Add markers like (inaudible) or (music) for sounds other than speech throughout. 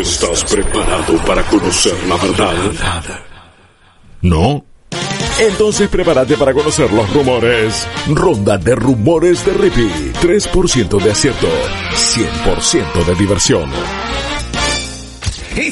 ¿Estás preparado para conocer la verdad? ¿No? Entonces prepárate para conocer los rumores. Ronda de rumores de Rippy. 3% de acierto. 100% de diversión. Y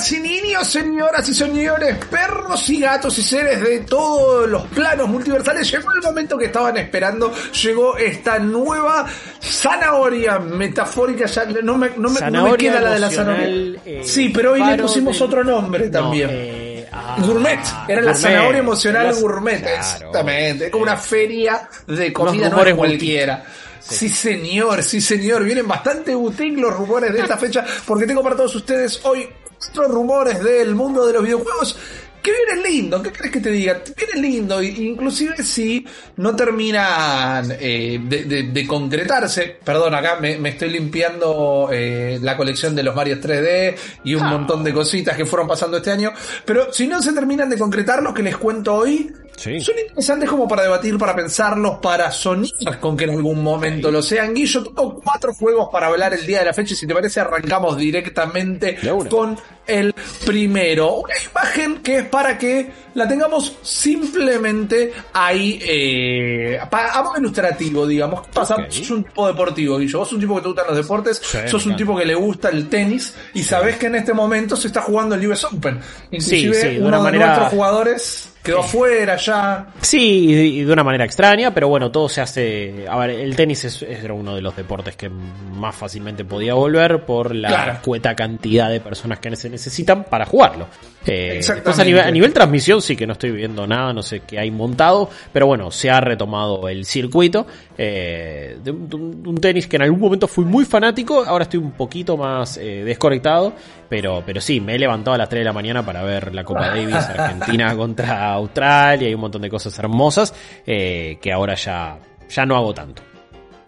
niñas y niños, señoras y señores, perros y gatos y seres de todos los planos multiversales, llegó el momento que estaban esperando. Llegó esta nueva zanahoria metafórica. Ya no me, no me, no me queda la de la zanahoria. eh, sí, pero hoy le pusimos del- otro nombre No, también. eh, ah, Gourmet, era la zanahoria emocional Las- gourmet, claro. exactamente, es como una feria de comida, no es cualquiera. Sí. señor, sí señor, vienen bastante boutique los rumores de esta fecha, porque tengo para todos ustedes hoy cuatro rumores del mundo de los videojuegos que vienen lindo, ¿qué crees que te diga? Vienen lindo, inclusive si no terminan eh, de, de- de concretarse, perdón, acá me, me estoy limpiando eh, la colección de los Mario 3D y un montón de cositas que fueron pasando este año, pero si no se terminan de concretar lo que les cuento hoy, Sí. son interesantes como para debatir, para pensarlos, para soñar con que en algún momento lo sean. Guillo, tengo cuatro juegos para hablar el día de la fecha y si te parece arrancamos directamente con el primero. Una imagen que es para que la tengamos simplemente ahí eh, pa- a modo ilustrativo, digamos. ¿Qué pasa? Ok. Sos un tipo deportivo, Guillo. Vos sos un tipo que te gustan los deportes, Sí, sos un tipo que le gusta el tenis y sabés que en este momento se está jugando el US Open. Inclusive sí, de uno de manera- nuestros jugadores quedó afuera ya. Sí, de una manera extraña, pero bueno, todo se hace... A ver, el tenis es, era uno de los deportes que más fácilmente podía volver por la Claro. cueta cantidad de personas que se necesitan para jugarlo. Eh, Exactamente. a nivel, a nivel transmisión sí que no estoy viendo nada, no sé qué hay montado, pero bueno, se ha retomado el circuito eh, de, un, de tenis que en algún momento fui muy fanático, ahora estoy un poquito más eh, desconectado, pero, pero sí, me he levantado a las 3 de la mañana para ver la Copa (laughs) Davis Argentina contra Australia y un montón de cosas hermosas eh, que ahora ya, ya no hago tanto.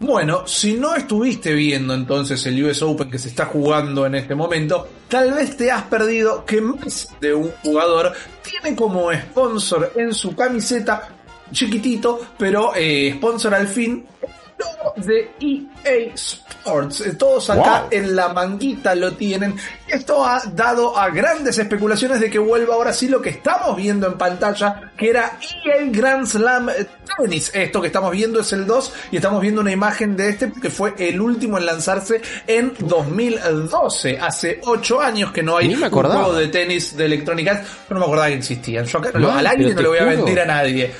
Bueno, si no estuviste viendo entonces el US Open que se está jugando en este momento, tal vez te has perdido que más de un jugador tiene como sponsor en su camiseta, chiquitito, pero eh, sponsor al fin, de EA Sports. Eh, Todos acá Wow. en la manguita lo tienen. Esto ha dado a grandes especulaciones de que vuelva ahora sí lo que estamos viendo en pantalla, que era EA Grand Slam Tennis. Esto que estamos viendo es el 2 y estamos viendo una imagen de este que fue el último en lanzarse en 2012. Hace 8 años que no hay un juego de tenis de Electronic Arts. No me acordaba que existían. Yo acá no, al aire no le voy a mentir a nadie.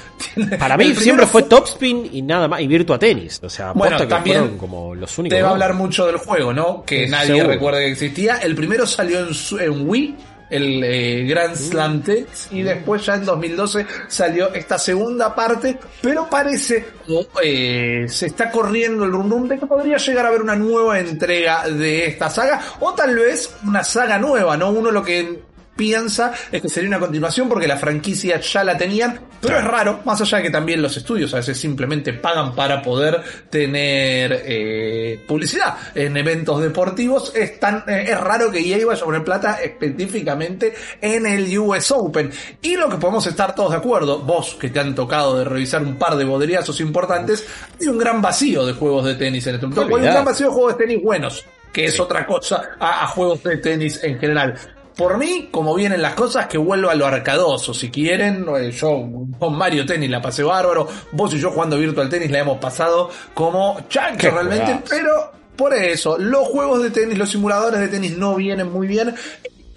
Para mí (laughs) siempre fue Topspin y nada más, y Virtua Tenis. O sea, Bueno, que también fueron como los únicos. Te va a hablar mucho del juego, ¿no? Que nadie seguro. recuerda que existía. El primero salió en, su- en Wii, el eh, Grand Slam Tennis, y después ya en 2012 salió esta segunda parte, pero parece o, eh, se está corriendo el rum rum de que podría llegar a haber una nueva entrega de esta saga, o tal vez una saga nueva, ¿no? Uno lo que piensa es que sería una continuación porque la franquicia ya la tenían, pero es raro, más allá de que también los estudios a veces simplemente pagan para poder tener eh, publicidad en eventos deportivos, es, tan, eh, es raro que EA vaya a poner plata específicamente en el US Open. Y lo que podemos estar todos de acuerdo, vos que te han tocado de revisar un par de bodriazos importantes, hay un gran vacío de juegos de tenis en este momento. Hay un gran vacío de juegos de tenis buenos, que es otra cosa a, a juegos de tenis en general. Por mí, como vienen las cosas, que vuelva a lo arcadoso. Si quieren, eh, yo con Mario Tennis la pasé bárbaro. Vos y yo jugando Virtual Tennis la hemos pasado como chancho realmente. Pero por eso, los juegos de tenis, los simuladores de tenis no vienen muy bien.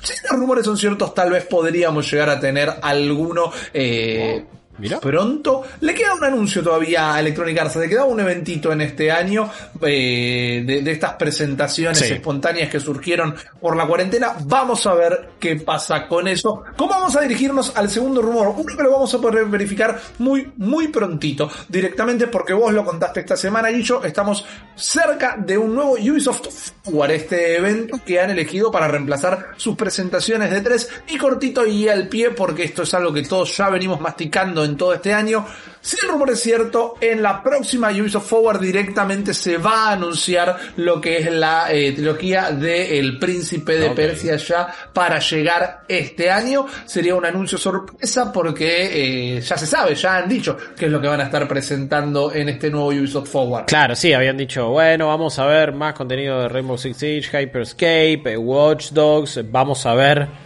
Si los rumores son ciertos, tal vez podríamos llegar a tener alguno eh, Mira. pronto. Le queda un anuncio todavía a Electronic Arts, le queda un eventito en este año eh, de, de estas presentaciones Sí. espontáneas que surgieron por la cuarentena. Vamos a ver qué pasa con eso. ¿Cómo vamos a dirigirnos al segundo rumor? Uno que lo vamos a poder verificar muy, muy prontito, directamente porque vos lo contaste esta semana y yo estamos cerca de un nuevo Ubisoft Forward, este evento que han elegido para reemplazar sus presentaciones de tres y cortito y al pie porque esto es algo que todos ya venimos masticando en todo este año. Si el rumor es cierto, en la próxima Ubisoft Forward directamente se va a anunciar lo que es la eh, trilogía de El Príncipe de Persia ya para llegar este año. Sería un anuncio sorpresa porque eh, ya se sabe, ya han dicho qué es lo que van a estar presentando en este nuevo Ubisoft Forward. Claro, sí, habían dicho, bueno, vamos a ver más contenido de Rainbow Six Siege, Hyperscape, eh, Watch Dogs, vamos a ver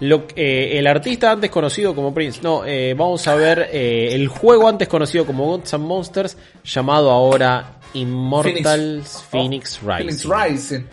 lo, eh, el artista antes conocido como Prince. No, eh, vamos a ver eh, el juego antes conocido como Gods and Monsters, llamado ahora Immortals Phoenix, oh, Phoenix Rising.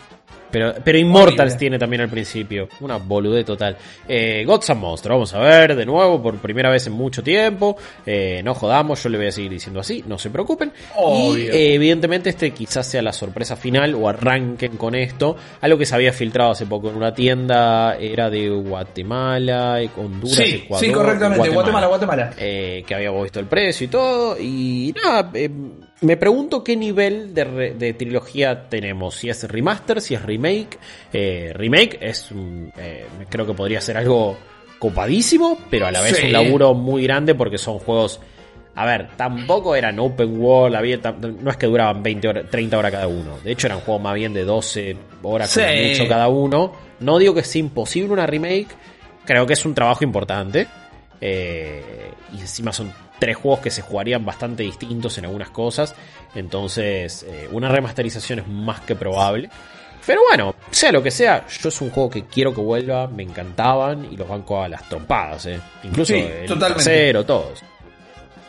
Pero, pero Immortals tiene también al principio. Una boludez total. Eh, Gods and Monsters, vamos a ver de nuevo por primera vez en mucho tiempo. Eh, no jodamos, yo le voy a seguir diciendo así, no se preocupen. Y eh, evidentemente este quizás sea la sorpresa final o arranquen con esto. Algo que se había filtrado hace poco en una tienda era de Guatemala, Honduras, sí, Ecuador. Sí, correctamente, Guatemala, Guatemala. Eh, que habíamos visto el precio y todo. Y nada, eh, me pregunto qué nivel de, trilogía tenemos. Si es remaster, si es remake. Eh, remake es, eh, creo que podría ser algo copadísimo, pero a la vez un laburo muy grande porque son juegos. A ver, tampoco eran open world, había, no es que duraban 20 horas, 30 horas cada uno. De hecho, eran juegos más bien de 12 horas mucho cada uno. No digo que sea imposible una remake, creo que es un trabajo importante. Eh, y encima son tres juegos que se jugarían bastante distintos en algunas cosas. Entonces, eh, una remasterización es más que probable. Pero bueno, sea lo que sea, yo es un juego que quiero que vuelva, me encantaban y los banco a las trompadas, eh. Incluso el tercero, todos.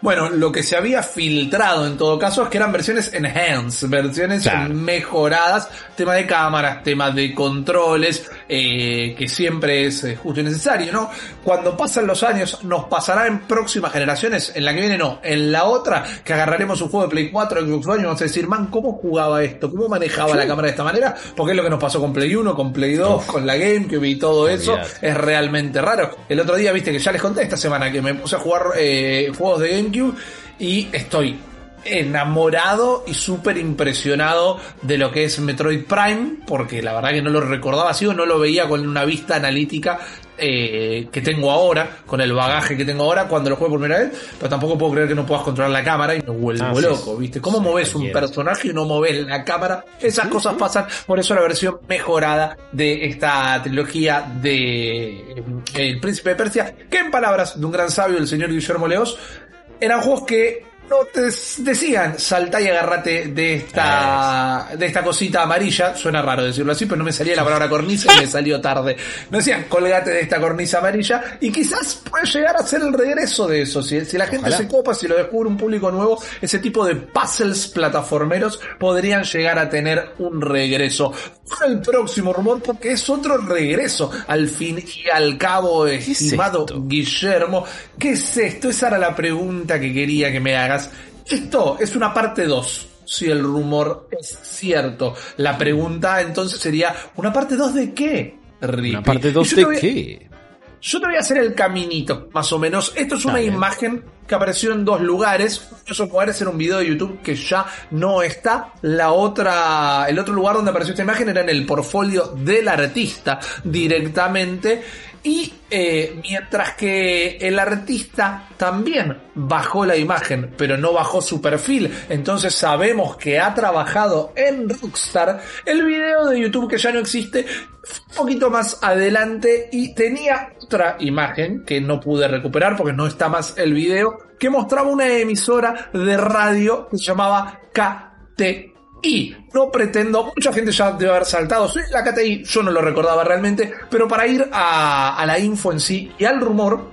Bueno, lo que se había filtrado en todo caso es que eran versiones enhanced, versiones mejoradas, tema de cámaras, tema de controles, eh, que siempre es eh, justo y necesario, ¿no? Cuando pasan los años, nos pasará en próximas generaciones, en la que viene no, en la otra, que agarraremos un juego de Play 4, Xbox One y vamos a decir, man, ¿cómo jugaba esto? ¿Cómo manejaba la cámara de esta manera? Porque es lo que nos pasó con Play 1, con Play 2, con la GameCube y todo eso, es realmente raro. El otro día, viste que ya les conté esta semana que me puse a jugar eh, juegos de GameCube y estoy enamorado y súper impresionado de lo que es Metroid Prime, porque la verdad que no lo recordaba así o no lo veía con una vista analítica eh, que tengo ahora, con el bagaje que tengo ahora cuando lo juego por primera vez, pero tampoco puedo creer que no puedas controlar la cámara y me vuelvo ah, loco, ¿viste? ¿Cómo moves un personaje y no moves la cámara? Esas cosas pasan, por eso la versión mejorada de esta trilogía de eh, El Príncipe de Persia, que en palabras de un gran sabio, el señor Guillermo Leos, eran juegos que no te decían salta y agarrate de esta de esta cosita amarilla. Suena raro decirlo así pero no me salía la palabra cornisa y me salió tarde. No decían colgate de esta cornisa amarilla y quizás puede llegar a ser el regreso de eso. Si, si la gente se copa si lo descubre un público nuevo ese tipo de puzzles plataformeros podrían llegar a tener un regreso. El próximo rumor porque es otro regreso al fin y al cabo estimado Guillermo. ¿qué es esto? esa era la pregunta que quería que me haga esto es una parte 2 si el rumor es cierto. La pregunta entonces sería, ¿una parte 2 de qué? ¿Una parte 2 de qué? Yo te voy a hacer el caminito, más o menos. Esto es una imagen que apareció en dos lugares. Eso puede ser un video de YouTube que ya no está. La otra, el otro lugar donde apareció esta imagen era en el portfolio del artista directamente. Y eh, mientras que el artista también bajó la imagen, pero no bajó su perfil, entonces sabemos que ha trabajado en Rockstar, el video de YouTube que ya no existe, un poquito más adelante y tenía otra imagen que no pude recuperar porque no está más el video, que mostraba una emisora de radio que se llamaba KT y no pretendo, mucha gente ya debe haber saltado, la KTI, yo no lo recordaba realmente, pero para ir a, la info en sí y al rumor,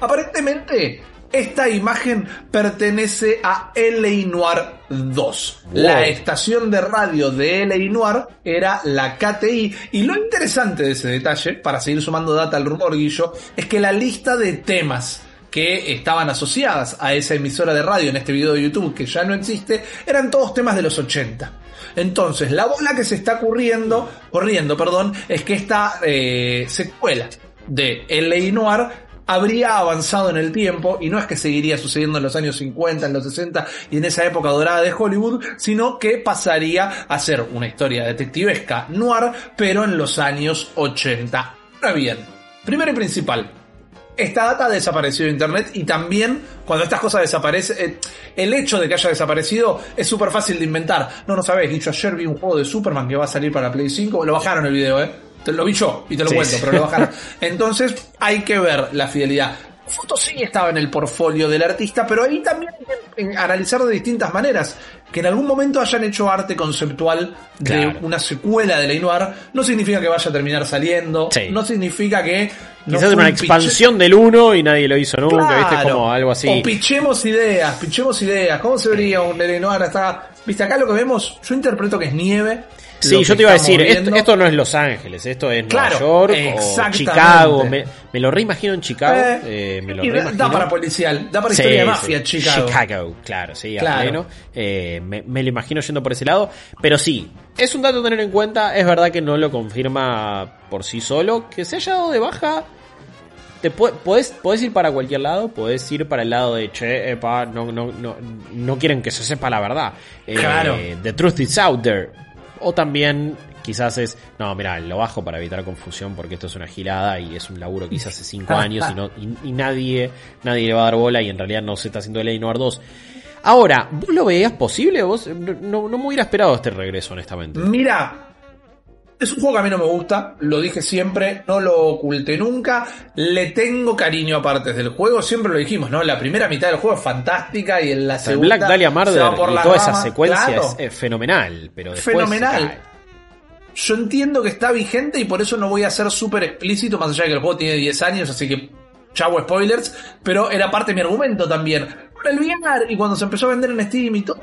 aparentemente esta imagen pertenece a LA Noir 2. La estación de radio de LA Noir era la KTI. Y lo interesante de ese detalle, para seguir sumando data al rumor, Guillo, es que la lista de temas que estaban asociadas a esa emisora de radio en este video de YouTube que ya no existe, eran todos temas de los 80. Entonces, la bola que se está corriendo, corriendo, perdón, es que esta eh, secuela de L.A. Noir habría avanzado en el tiempo y no es que seguiría sucediendo en los años 50, en los 60 y en esa época dorada de Hollywood, sino que pasaría a ser una historia detectivesca noir, pero en los años 80. Ahora bien, primero y principal, esta data ha desaparecido de internet y también cuando estas cosas desaparecen, eh, el hecho de que haya desaparecido es súper fácil de inventar. No, no sabés, dicho ayer vi un juego de Superman que va a salir para Play 5, lo bajaron el video, eh. Te lo vi yo y te lo cuento, pero lo bajaron. Entonces hay que ver la fidelidad. Foto sí estaba en el portfolio del artista, pero ahí también hay que analizar de distintas maneras. Que en algún momento hayan hecho arte conceptual de Claro. una secuela de Noir no significa que vaya a terminar saliendo, Sí. no significa que... no Quizás una expansión del 1 y nadie lo hizo nunca, Claro. ¿viste? Como algo así. O pichemos ideas, pichemos ideas. ¿Cómo se vería un Noir hasta Viste, acá lo que vemos, yo interpreto que es nieve. Sí, yo te iba a decir, esto, no es Los Ángeles, esto es Claro, Nueva York o. Chicago. Me, me lo reimagino en Chicago. Eh, eh, me lo reimagino. da para policial, da para Sí, historia de sí. mafia, Chicago. Chicago, claro, sí, a Claro. pleno. Eh, me, me lo imagino yendo por ese lado. Pero sí, es un dato a tener en cuenta. Es verdad que no lo confirma por sí solo. Que se haya dado de baja. Te podés, podés ir para cualquier lado, podés ir para el lado de che, epa, no, no, no, no quieren que se sepa la verdad. Eh, Claro. The truth is out there. O también quizás es, no, mira, lo bajo para evitar confusión porque esto es una girada y es un laburo que hice hace 5 años y, no, y, nadie, nadie le va a dar bola y en realidad no se está haciendo Ley Noir 2. Ahora, ¿vos lo veías posible? ¿Vos? No, no me hubiera esperado este regreso, honestamente. Mira, es un juego que a mí no me gusta, lo dije siempre, no lo oculté nunca, le tengo cariño a partes del juego, siempre lo dijimos, ¿no? La primera mitad del juego es fantástica y en la El segunda Black Dahlia Murder por y toda esa secuencia Claro. es, es fenomenal, pero después Fenomenal. Yo entiendo que está vigente y por eso no voy a ser súper explícito, más allá de que el juego tiene 10 años, así que chavo spoilers, pero era parte de mi argumento también. Con el VR y cuando se empezó a vender en Steam y todo,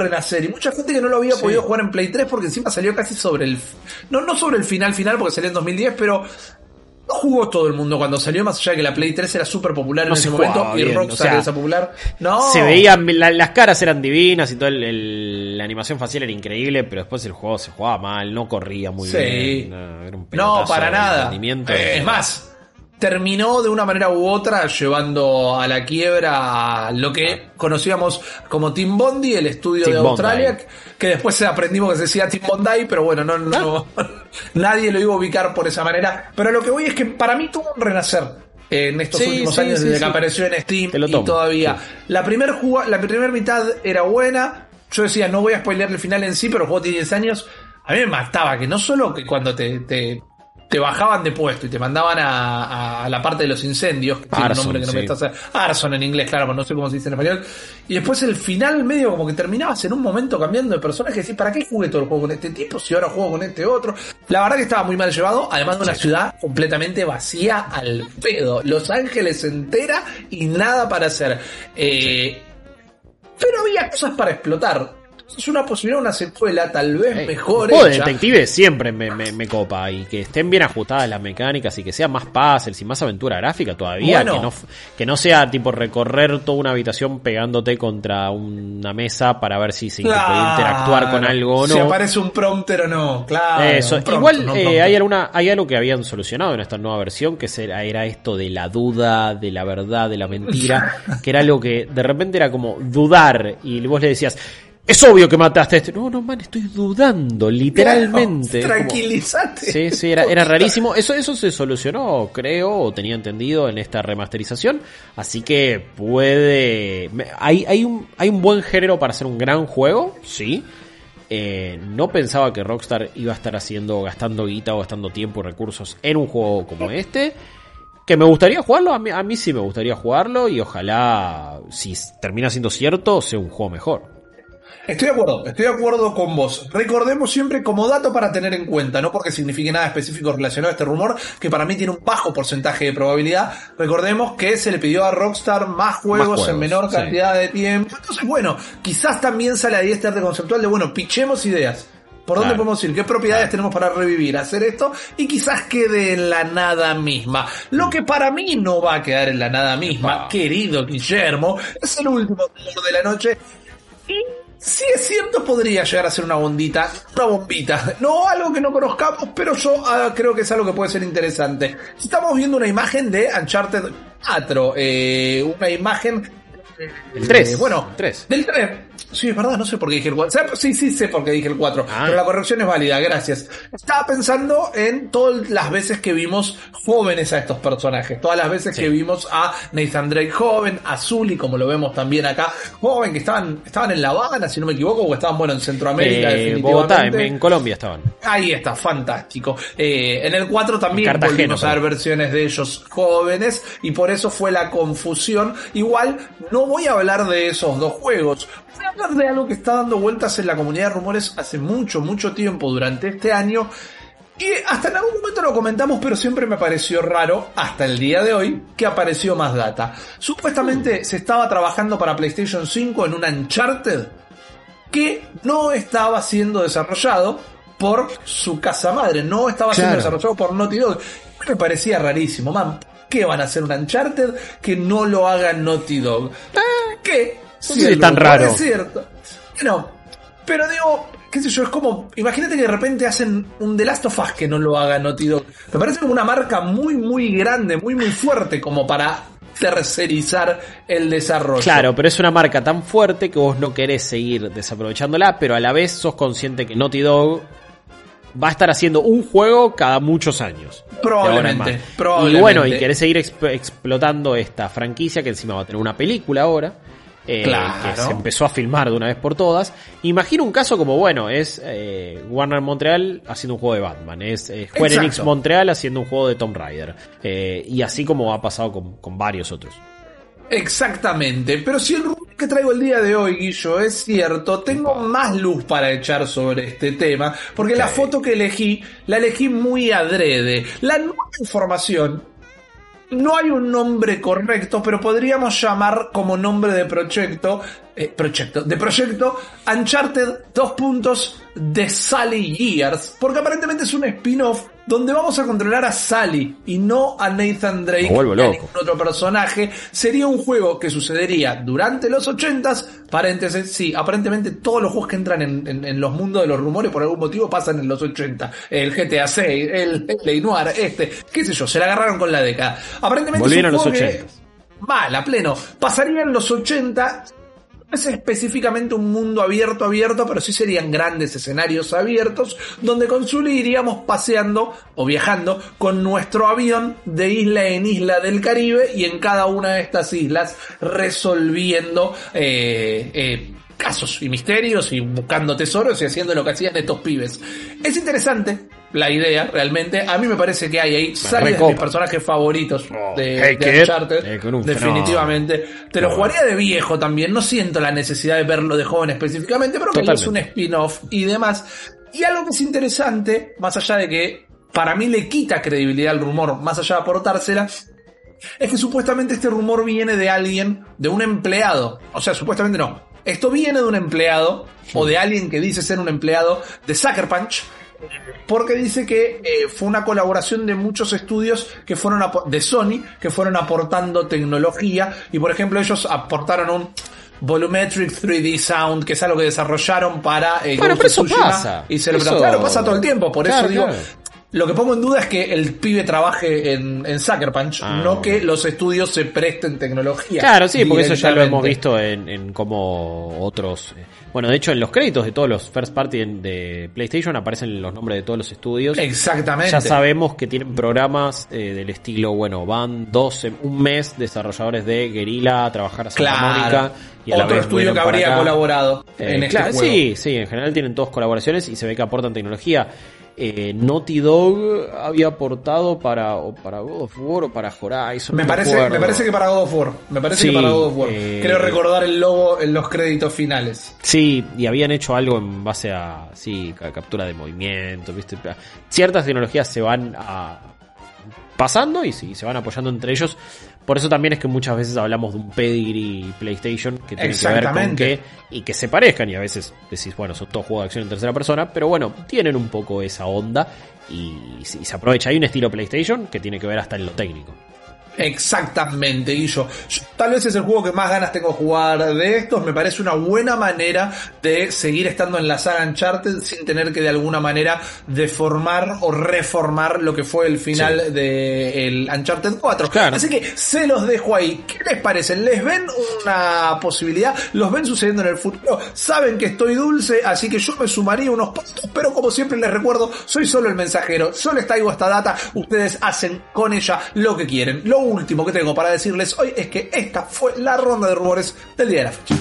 renacer y mucha gente que no lo había Sí. podido jugar en Play 3 porque encima salió casi sobre el no no sobre el final final porque salió en 2010 pero no jugó todo el mundo cuando salió más allá de que la Play 3 era súper popular No en se ese momento y Rockstar o sea, era popular no Se veían, la- las caras eran divinas y el- el- la animación facial era increíble, pero después el juego se jugaba mal, no corría muy Sí. bien. no, era un No, pelotazo para nada. Eh, es más, terminó de una manera u otra llevando a la quiebra lo que conocíamos como Team Bondi, el estudio de Bondi. Australia, que después aprendimos que se decía Team Bondi, pero bueno, no, no, (laughs) nadie lo iba a ubicar por esa manera. Pero lo que voy es que para mí tuvo un renacer. En estos Sí, últimos sí, años sí, desde que apareció en Steam y todavía. La primera la primera mitad era buena. Yo decía, no voy a spoilear el final en sí, pero el juego tiene 10 años. A mí me mataba que no solo que cuando te, te, te bajaban de puesto y te mandaban a, a- la parte de los incendios, que tiene un Arson, nombre que no me estás Arson en inglés, claro, pero no sé cómo se dice en español. Y después el final medio como que terminabas en un momento cambiando de personaje y decís, ¿para qué jugué todo el juego con este tipo si ahora juego con este otro? La verdad que estaba muy mal llevado, además de una ciudad completamente vacía al pedo. Los Ángeles entera y nada para hacer. Eh, pero había cosas para explotar. Es una posibilidad, una secuela tal vez Eh, mejor un juego de hecha. detective siempre me, me- me copa y que estén bien ajustadas las mecánicas y que sea más puzzles y más aventura gráfica todavía, Bueno. que, no, que no sea tipo recorrer toda una habitación pegándote contra una mesa para ver si se puede interactuar con algo o no. Si aparece un prompter o no, claro. Eso. prompter, Igual no eh, hay alguna, hay algo que habían solucionado en esta nueva versión, que era esto de la duda, de la verdad, de la mentira, (laughs) que era algo que de repente era como dudar y vos le decías, es obvio que mataste a este. No, no, man, estoy dudando, literalmente. Claro, Como- tranquilízate. Sí, sí, era, era rarísimo. (laughs) Eso, eso se solucionó, creo, o tenía entendido en esta remasterización. Así que puede. Hay, hay, un, hay un buen género para hacer un gran juego, sí. Eh, no pensaba que Rockstar iba a estar haciendo, gastando guita o gastando tiempo y recursos en un juego como este. Que me gustaría jugarlo, a mí, a mí sí me gustaría jugarlo y ojalá, si termina siendo cierto, sea un juego mejor. Estoy de acuerdo, estoy de acuerdo con vos. Recordemos siempre como dato para tener en cuenta, no porque signifique nada específico relacionado a este rumor, que para mí tiene un bajo porcentaje de probabilidad. Recordemos que se le pidió a Rockstar más juegos, juegos, en menor sí. cantidad de tiempo. Entonces, bueno, quizás también sale ahí este arte conceptual de, bueno, pichemos ideas. ¿Por dónde Claro. podemos ir? ¿Qué propiedades Claro. tenemos para revivir? Hacer esto y quizás quede en la nada misma. Lo que para mí no va a quedar en la nada misma, querido Guillermo, es el último rumor de la noche. Y si es cierto, podría llegar a ser una bondita, una bombita. No algo que no conozcamos, pero yo ah, creo que es algo que puede ser interesante. Estamos viendo una imagen de Uncharted 4, eh, una imagen El 3. eh, bueno, El 3. del 3. Sí, es verdad, no sé por qué dije el 4. Sí, sí sé por qué dije el 4, Ah. pero la corrección es válida, gracias. Estaba pensando en todas las veces que vimos jóvenes a estos personajes, todas las veces Sí. que vimos a Nathan Drake joven, a Zully, como lo vemos también acá, joven, que estaban, estaban en La Habana, si no me equivoco, o estaban, bueno, en Centroamérica, Eh, definitivamente. Bogotá, en, en Colombia estaban. Ahí está, fantástico. Eh, en el 4 también volvimos a ver versiones de ellos jóvenes y por eso fue la confusión. Igual no voy a hablar de esos dos juegos. Voy hablar de algo que está dando vueltas en la comunidad de rumores hace mucho, mucho tiempo durante este año. Y hasta en algún momento lo comentamos, pero siempre me pareció raro, hasta el día de hoy, que apareció más data. Supuestamente se estaba trabajando para PlayStation 5 en un Uncharted que no estaba siendo desarrollado por su casa madre, no estaba siendo Claro. desarrollado por Naughty Dog. Me parecía rarísimo, man. ¿Qué van a hacer un Uncharted que no lo haga Naughty Dog? ¿Qué? Si es tan raro. Es cierto. No, pero digo, qué sé yo, es como, imagínate que de repente hacen un The Last of Us que no lo haga Naughty Dog. Me parece como una marca muy, muy grande, muy, muy fuerte como para tercerizar el desarrollo. Claro, pero es una marca tan fuerte que vos no querés seguir desaprovechándola, pero a la vez sos consciente que Naughty Dog va a estar haciendo un juego cada muchos años. Probablemente, probablemente. Y bueno, y querés seguir exp- explotando esta franquicia que encima va a tener una película ahora. Eh, Claro. que se empezó a filmar de una vez por todas. Imagino un caso como, bueno, es eh, Warner Montreal haciendo un juego de Batman, es eh, Square. Enix Montreal haciendo un juego de Tomb Raider, eh, y así como ha pasado con, con varios otros. Exactamente, pero si el rumor que traigo el día de hoy, Guillo, es cierto, tengo más luz para echar sobre este tema, porque la foto que elegí, la elegí muy adrede. La nueva información, no hay un nombre correcto, pero podríamos llamar como nombre de proyecto, eh, proyecto, de proyecto, Uncharted, dos puntos, de Sally Years, porque aparentemente es un spin-off donde vamos a controlar a Sally y no a Nathan Drake ni a ningún otro personaje. Sería un juego que sucedería durante los 80s. Paréntesis, sí, aparentemente todos los juegos que entran en, en- en los mundos de los rumores por algún motivo pasan en los 80. El GTA 6, el, el Play Noir, este, qué sé yo, se la agarraron con la década. Aparentemente Volvieron es un los juego que- 80s. Mal, a pleno. Pasaría en los 80. Es específicamente un mundo abierto, abierto, pero sí serían grandes escenarios abiertos donde con Zully iríamos paseando o viajando con nuestro avión de isla en isla del Caribe y en cada una de estas islas resolviendo eh, eh, casos y misterios y buscando tesoros y haciendo lo que hacían estos pibes. Es interesante la idea, realmente. A mí me parece que hay ahí Sally es de mis personajes favoritos Oh, de, hey, de. Uncharted. Eh, definitivamente. Te lo No. jugaría de viejo también. No siento la necesidad de verlo de joven específicamente, pero que es un spin-off y demás. Y algo que es interesante, más allá de que para mí le quita credibilidad al rumor, más allá de aportársela, es que supuestamente este rumor viene de alguien, de un empleado. O sea, supuestamente no. Esto viene de un empleado, o de alguien que dice ser un empleado de Sucker Punch, porque dice que eh, fue una colaboración de muchos estudios que fueron de Sony que fueron aportando tecnología y por ejemplo ellos aportaron un Volumetric 3D Sound que es algo que desarrollaron para eh, Bueno, pero eso pasa. y se lo- Eso- claro pasa todo el tiempo por Claro, eso digo claro. Lo que pongo en duda es que el pibe trabaje en, en Sucker Punch, Ah, no que los estudios se presten tecnología. Claro, sí, porque eso ya lo hemos visto en, en como otros. eh, Bueno, de hecho, en los créditos de todos los first party de PlayStation aparecen los nombres de todos los estudios. Exactamente. Ya sabemos que tienen programas eh, del estilo, bueno, van dos, un mes desarrolladores de Guerrilla a trabajar a Santa Claro. Mónica. Y Otro estudio que habría colaborado Eh, en este claro, juego. Sí, sí, en general tienen todos colaboraciones y se ve que aportan tecnología. Eh, Naughty Dog había aportado para, o para God of War o para Horizon. Me parece, me parece que para God of War. Me parece Sí, que para God of War. eh, Creo recordar el logo en los créditos finales. Sí, y habían hecho algo en base a sí, ca- captura de movimiento, ¿viste? Ciertas tecnologías se van a pasando y sí, se van apoyando entre ellos. Por eso también es que muchas veces hablamos de un pedigree PlayStation que tiene que ver con que y que se parezcan y a veces decís, bueno, son todos juegos de acción en tercera persona, pero bueno, tienen un poco esa onda y, y se aprovecha. Hay un estilo PlayStation que tiene que ver hasta en lo técnico. Exactamente, yo, tal vez es el juego que más ganas tengo de jugar de estos. Me parece una buena manera de seguir estando en la saga Uncharted sin tener que de alguna manera deformar o reformar lo que fue el final de el Uncharted 4. Así que se los dejo ahí. ¿Qué les parece? ¿Les ven una posibilidad? ¿Los ven sucediendo en el futuro? Saben que estoy dulce, así que yo me sumaría unos puntos, pero como siempre les recuerdo, soy solo el mensajero, solo les traigo esta data, ustedes hacen con ella lo que quieren. Lo último que tengo para decirles hoy es que esta fue la ronda de rumores del día de la fecha.